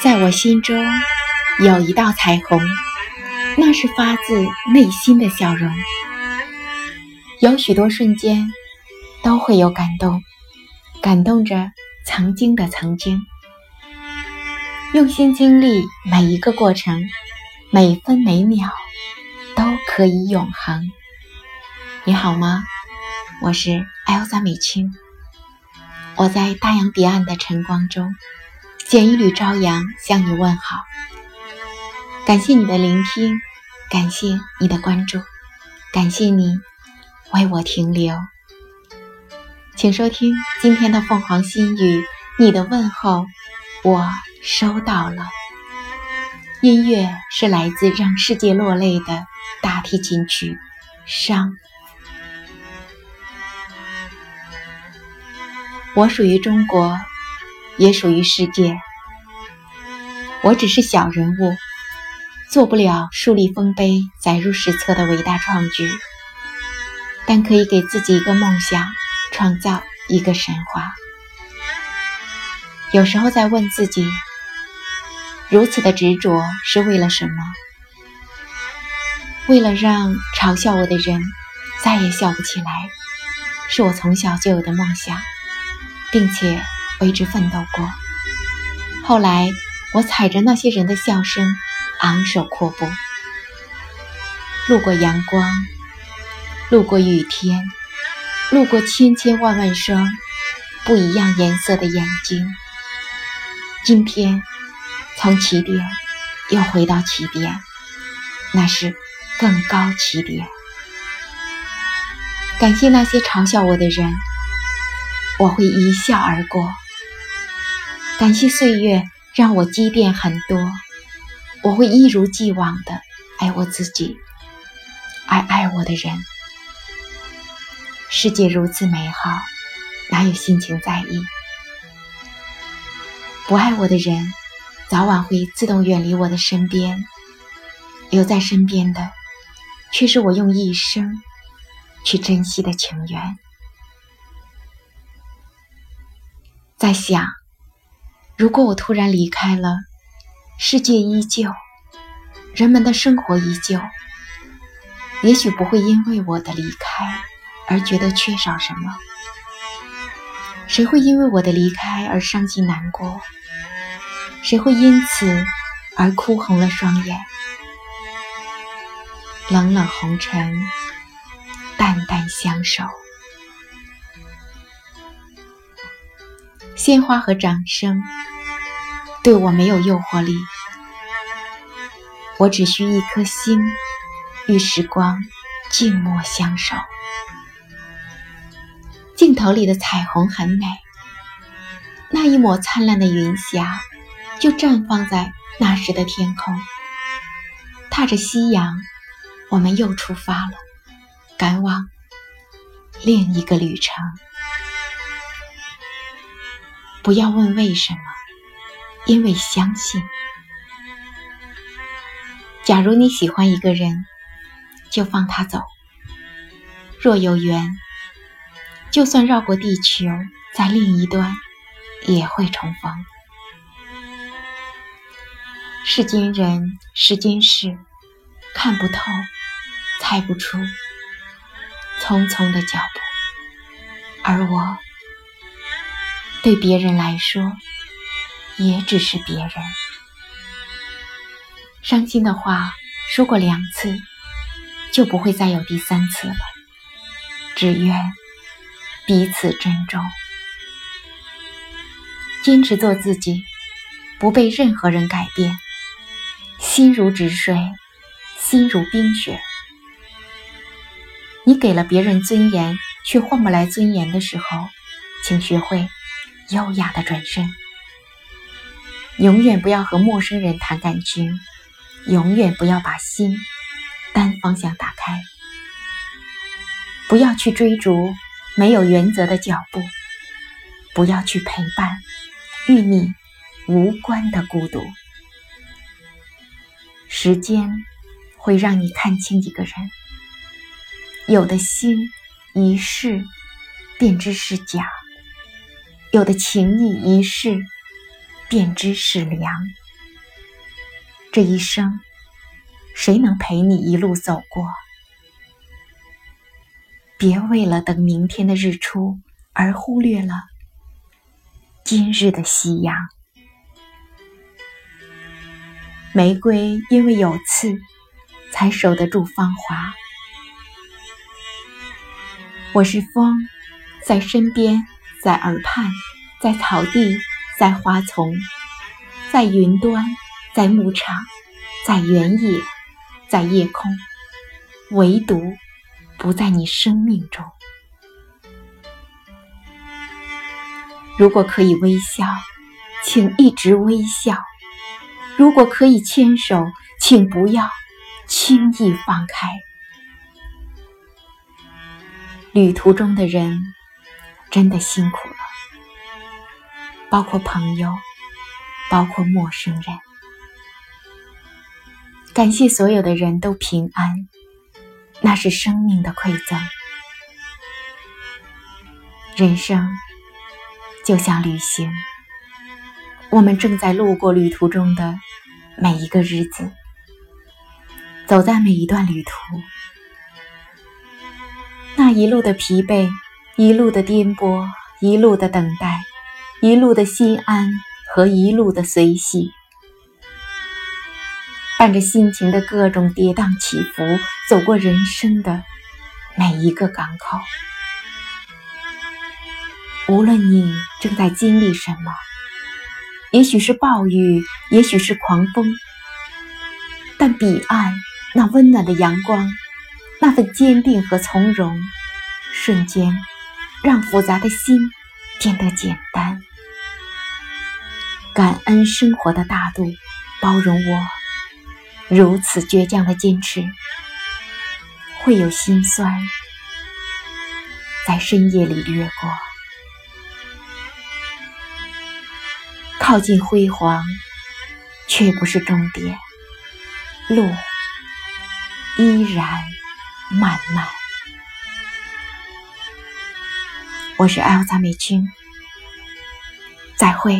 在我心中有一道彩虹，那是发自内心的笑容。有许多瞬间都会有感动，感动着曾经的曾经。用心经历每一个过程，每分每秒都可以永恒。你好吗？我是艾欧萨美青，我在大洋彼岸的晨光中。捡一缕朝阳向你问好，感谢你的聆听，感谢你的关注，感谢你为我停留。请收听今天的凤凰心语，你的问候我收到了。音乐是来自让世界落泪的大提琴曲《伤》。我属于中国。也属于世界。我只是小人物，做不了树立丰碑、载入史册的伟大创举，但可以给自己一个梦想，创造一个神话。有时候在问自己：如此的执着是为了什么？为了让嘲笑我的人再也笑不起来，是我从小就有的梦想，并且。为之奋斗过，后来我踩着那些人的笑声，昂首阔步，路过阳光，路过雨天，路过千千万万双不一样颜色的眼睛。今天从起点又回到起点，那是更高起点。感谢那些嘲笑我的人，我会一笑而过。感谢岁月让我积淀很多，我会一如既往的爱我自己，爱爱我的人。世界如此美好，哪有心情在意？不爱我的人，早晚会自动远离我的身边。留在身边的，却是我用一生去珍惜的情缘。在想。如果我突然离开了，世界依旧，人们的生活依旧，也许不会因为我的离开而觉得缺少什么。谁会因为我的离开而伤心难过？谁会因此而哭红了双眼？冷冷红尘，淡淡相守，鲜花和掌声。对我没有诱惑力，我只需一颗心，与时光静默相守。镜头里的彩虹很美，那一抹灿烂的云霞，就绽放在那时的天空。踏着夕阳，我们又出发了，赶往另一个旅程。不要问为什么。因为相信，假如你喜欢一个人，就放他走。若有缘，就算绕过地球，在另一端也会重逢。世间人，世间事，看不透，猜不出，匆匆的脚步。而我，对别人来说。也只是别人伤心的话说过两次，就不会再有第三次了。只愿彼此珍重，坚持做自己，不被任何人改变。心如止水，心如冰雪。你给了别人尊严，却换不来尊严的时候，请学会优雅的转身。永远不要和陌生人谈感情，永远不要把心单方向打开，不要去追逐没有原则的脚步，不要去陪伴与你无关的孤独。时间会让你看清一个人，有的心一世，便知是假；有的情谊一世，便知是凉。这一生，谁能陪你一路走过？别为了等明天的日出而忽略了今日的夕阳。玫瑰因为有刺，才守得住芳华。我是风，在身边，在耳畔，在草地，在花丛，在云端，在牧场，在原野，在夜空，唯独不在你生命中。如果可以微笑，请一直微笑。如果可以牵手，请不要轻易放开。旅途中的人真的辛苦了，包括朋友，包括陌生人。感谢所有的人都平安，那是生命的馈赠。人生就像旅行。我们正在路过旅途中的每一个日子，走在每一段旅途，那一路的疲惫，一路的颠簸，一路的等待，一路的心安和一路的随喜，伴着心情的各种跌宕起伏，走过人生的每一个港口。无论你正在经历什么。也许是暴雨，也许是狂风，但彼岸那温暖的阳光，那份坚定和从容，瞬间让复杂的心变得简单。感恩生活的大度，包容我如此倔强的坚持。会有心酸在深夜里掠过。靠近辉煌，却不是终点，路依然漫漫。我是艾欧萨美君，再会。